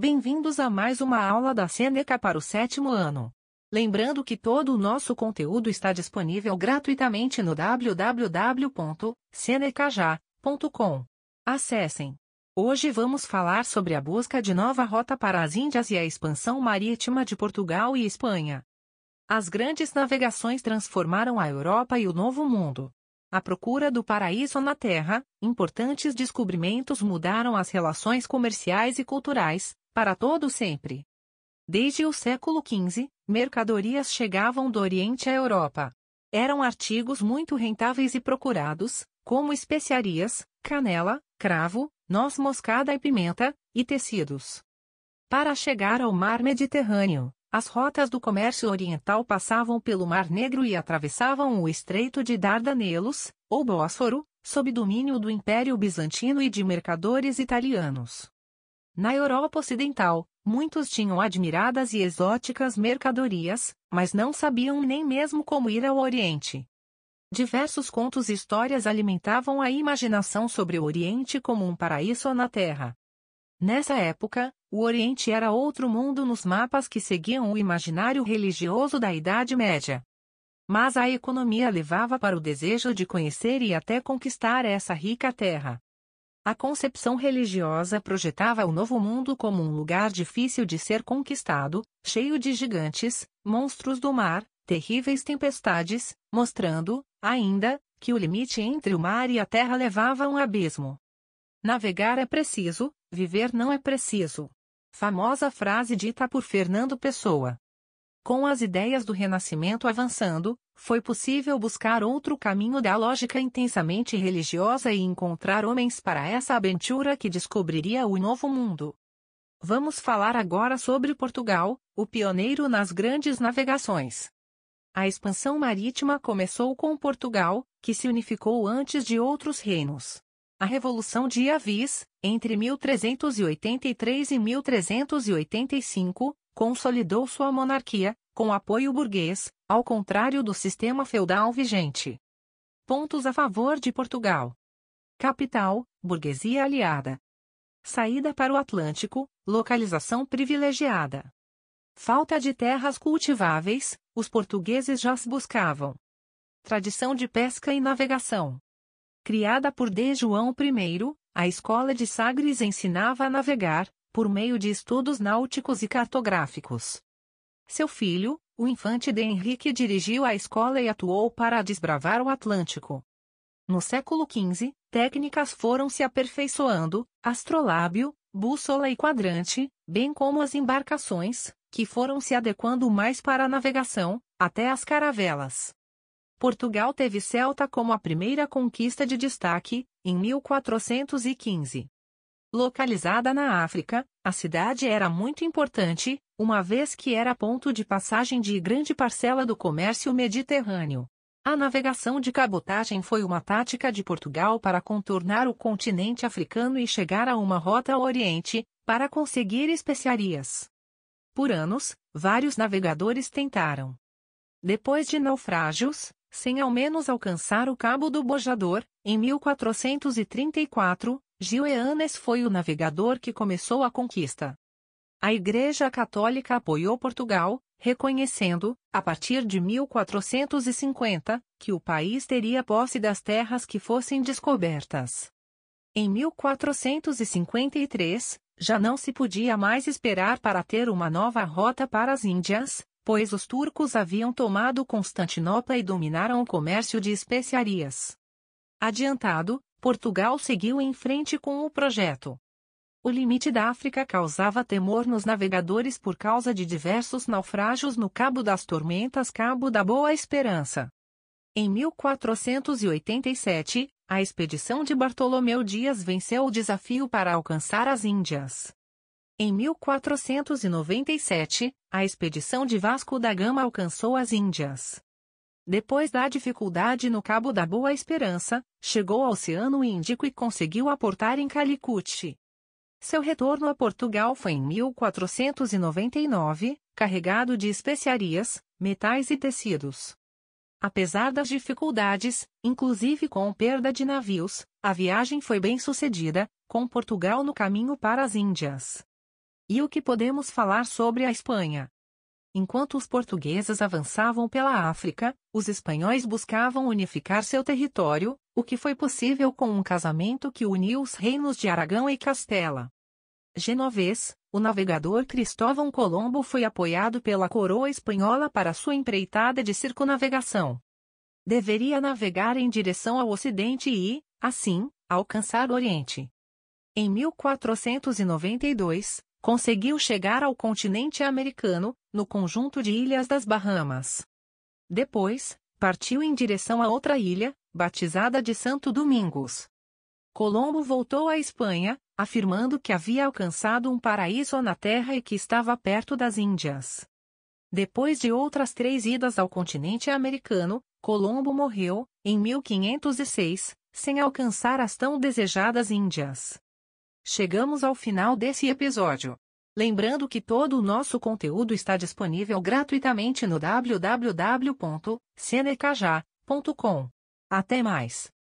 Bem-vindos a mais uma aula da Seneca para o sétimo ano. Lembrando que todo o nosso conteúdo está disponível gratuitamente no www.senecaja.com. Acessem! Hoje vamos falar sobre a busca de nova rota para as Índias e a expansão marítima de Portugal e Espanha. As grandes navegações transformaram a Europa e o Novo Mundo. A procura do paraíso na Terra, importantes descobrimentos mudaram as relações comerciais e culturais, para todo sempre. Desde o século XV, mercadorias chegavam do Oriente à Europa. Eram artigos muito rentáveis e procurados, como especiarias, canela, cravo, noz moscada e pimenta, e tecidos. Para chegar ao mar Mediterrâneo, as rotas do comércio oriental passavam pelo Mar Negro e atravessavam o Estreito de Dardanelos, ou Bósforo, sob domínio do Império Bizantino e de mercadores italianos. Na Europa Ocidental, muitos tinham admiradas e exóticas mercadorias, mas não sabiam nem mesmo como ir ao Oriente. Diversos contos e histórias alimentavam a imaginação sobre o Oriente como um paraíso na Terra. Nessa época, o Oriente era outro mundo nos mapas que seguiam o imaginário religioso da Idade Média. Mas a economia levava para o desejo de conhecer e até conquistar essa rica terra. A concepção religiosa projetava o Novo Mundo como um lugar difícil de ser conquistado, cheio de gigantes, monstros do mar, terríveis tempestades, mostrando, ainda, que o limite entre o mar e a terra levava a um abismo. Navegar é preciso, viver não é preciso. Famosa frase dita por Fernando Pessoa. Com as ideias do Renascimento avançando, foi possível buscar outro caminho da lógica intensamente religiosa e encontrar homens para essa aventura que descobriria o novo mundo. Vamos falar agora sobre Portugal, o pioneiro nas grandes navegações. A expansão marítima começou com Portugal, que se unificou antes de outros reinos. A Revolução de Avis, entre 1383 e 1385, consolidou sua monarquia, com apoio burguês, ao contrário do sistema feudal vigente. Pontos a favor de Portugal. Capital, burguesia aliada. Saída para o Atlântico, localização privilegiada. Falta de terras cultiváveis, os portugueses já se buscavam. Tradição de pesca e navegação. Criada por D. João I, a Escola de Sagres ensinava a navegar, por meio de estudos náuticos e cartográficos. Seu filho, o infante de Henrique dirigiu a escola e atuou para desbravar o Atlântico. No século XV, técnicas foram se aperfeiçoando, astrolábio, bússola e quadrante, bem como as embarcações, que foram se adequando mais para a navegação, até as caravelas. Portugal teve Celta como a primeira conquista de destaque, em 1415. Localizada na África, a cidade era muito importante, uma vez que era ponto de passagem de grande parcela do comércio mediterrâneo. A navegação de cabotagem foi uma tática de Portugal para contornar o continente africano e chegar a uma rota ao Oriente, para conseguir especiarias. Por anos, vários navegadores tentaram. Depois de naufrágios, sem ao menos alcançar o Cabo do Bojador, em 1434, Gil Eanes foi o navegador que começou a conquista. A Igreja Católica apoiou Portugal, reconhecendo, a partir de 1450, que o país teria posse das terras que fossem descobertas. Em 1453, já não se podia mais esperar para ter uma nova rota para as Índias, pois os turcos haviam tomado Constantinopla e dominaram o comércio de especiarias. Adiantado, Portugal seguiu em frente com o projeto. O limite da África causava temor nos navegadores por causa de diversos naufrágios no Cabo das Tormentas Cabo da Boa Esperança. Em 1487, a expedição de Bartolomeu Dias venceu o desafio para alcançar as Índias. Em 1497, a expedição de Vasco da Gama alcançou as Índias. Depois da dificuldade no Cabo da Boa Esperança, chegou ao Oceano Índico e conseguiu aportar em Calicut. Seu retorno a Portugal foi em 1499, carregado de especiarias, metais e tecidos. Apesar das dificuldades, inclusive com perda de navios, a viagem foi bem sucedida, com Portugal no caminho para as Índias. E o que podemos falar sobre a Espanha? Enquanto os portugueses avançavam pela África, os espanhóis buscavam unificar seu território, o que foi possível com um casamento que uniu os reinos de Aragão e Castela. Genovês, o navegador Cristóvão Colombo foi apoiado pela coroa espanhola para sua empreitada de circunavegação. Deveria navegar em direção ao ocidente e, assim, alcançar o Oriente. Em 1492, conseguiu chegar ao continente americano, no conjunto de ilhas das Bahamas. Depois, partiu em direção a outra ilha, batizada de Santo Domingos. Colombo voltou à Espanha, afirmando que havia alcançado um paraíso na Terra e que estava perto das Índias. Depois de outras três idas ao continente americano, Colombo morreu, em 1506, sem alcançar as tão desejadas Índias. Chegamos ao final desse episódio. Lembrando que todo o nosso conteúdo está disponível gratuitamente no www.senecaja.com. Até mais!